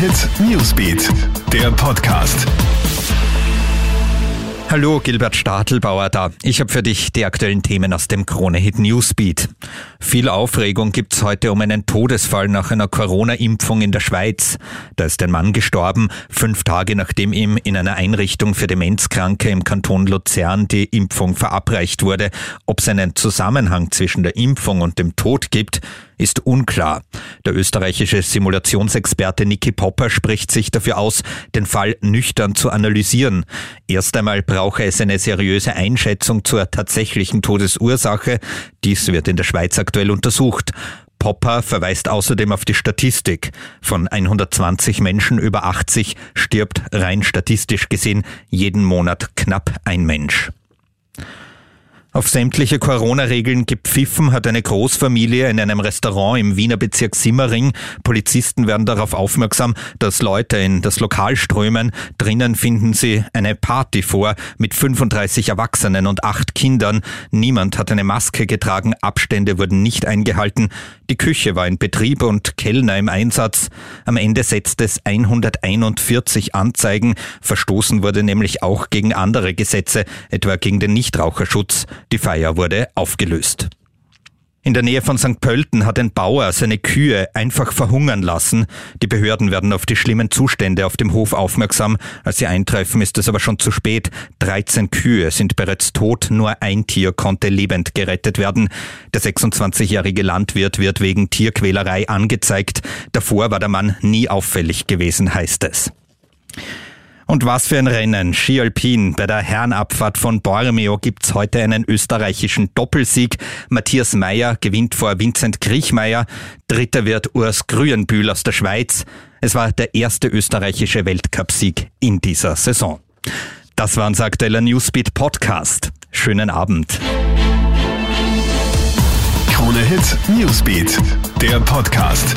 Hit Newsbeat, der Podcast. Hallo, Gilbert Stadelbauer da. Ich habe für dich die aktuellen Themen aus dem Krone-Hit Newsbeat. Viel Aufregung gibt's heute um einen Todesfall nach einer Corona-Impfung in der Schweiz. Da ist ein Mann gestorben, fünf Tage nachdem ihm in einer Einrichtung für Demenzkranke im Kanton Luzern die Impfung verabreicht wurde. Ob es einen Zusammenhang zwischen der Impfung und dem Tod gibt, ist unklar. Der österreichische Simulationsexperte Niki Popper spricht sich dafür aus, den Fall nüchtern zu analysieren. Erst einmal brauche es eine seriöse Einschätzung zur tatsächlichen Todesursache. Dies wird in der Schweiz aktuell untersucht. Popper verweist außerdem auf die Statistik. Von 120 Menschen über 80 stirbt rein statistisch gesehen jeden Monat knapp ein Mensch. Auf sämtliche Corona-Regeln gepfiffen hat eine Großfamilie in einem Restaurant im Wiener Bezirk Simmering. Polizisten werden darauf aufmerksam, dass Leute in das Lokal strömen. Drinnen finden sie eine Party vor mit 35 Erwachsenen und acht Kindern. Niemand hat eine Maske getragen, Abstände wurden nicht eingehalten. Die Küche war in Betrieb und Kellner im Einsatz. Am Ende setzt es 141 Anzeigen. Verstoßen wurde nämlich auch gegen andere Gesetze, etwa gegen den Nichtraucherschutz. Die Feier wurde aufgelöst. In der Nähe von St. Pölten hat ein Bauer seine Kühe einfach verhungern lassen. Die Behörden werden auf die schlimmen Zustände auf dem Hof aufmerksam. Als sie eintreffen, ist es aber schon zu spät. 13 Kühe sind bereits tot, nur ein Tier konnte lebend gerettet werden. Der 26-jährige Landwirt wird wegen Tierquälerei angezeigt. Davor war der Mann nie auffällig gewesen, heißt es. Und was für ein Rennen. Ski Alpin. Bei der Herrenabfahrt von Bormio gibt's heute einen österreichischen Doppelsieg. Matthias Meyer gewinnt vor Vincent Kriechmeier. Dritter wird Urs Grüenbühl aus der Schweiz. Es war der erste österreichische Weltcupsieg in dieser Saison. Das war unser aktueller Newsbeat Podcast. Schönen Abend. Krone Hit Newsbeat, der Podcast.